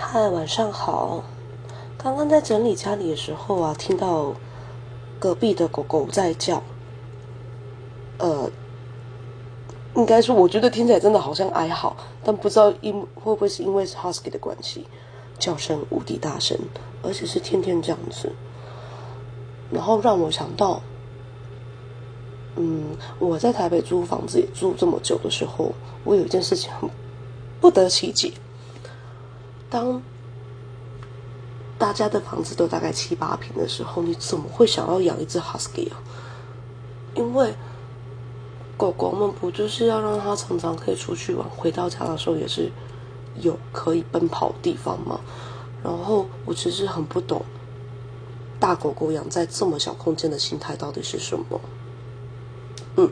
嗨，晚上好。刚刚在整理家里的时候啊，听到隔壁的狗狗在叫。呃，应该说，我觉得听起来真的好像哀嚎，但不知道因会不会是因为是 husky 的关系，叫声无敌大声，而且是天天这样子。然后让我想到，嗯，我在台北租房子也住这么久的时候，我有一件事情很不得其解。当大家的房子都大概七八平的时候，你怎么会想要养一只 husky 啊？因为狗狗们不就是要让它常常可以出去玩，回到家的时候也是有可以奔跑的地方吗？然后我其实很不懂。大狗狗养在这么小空间的心态到底是什么？嗯。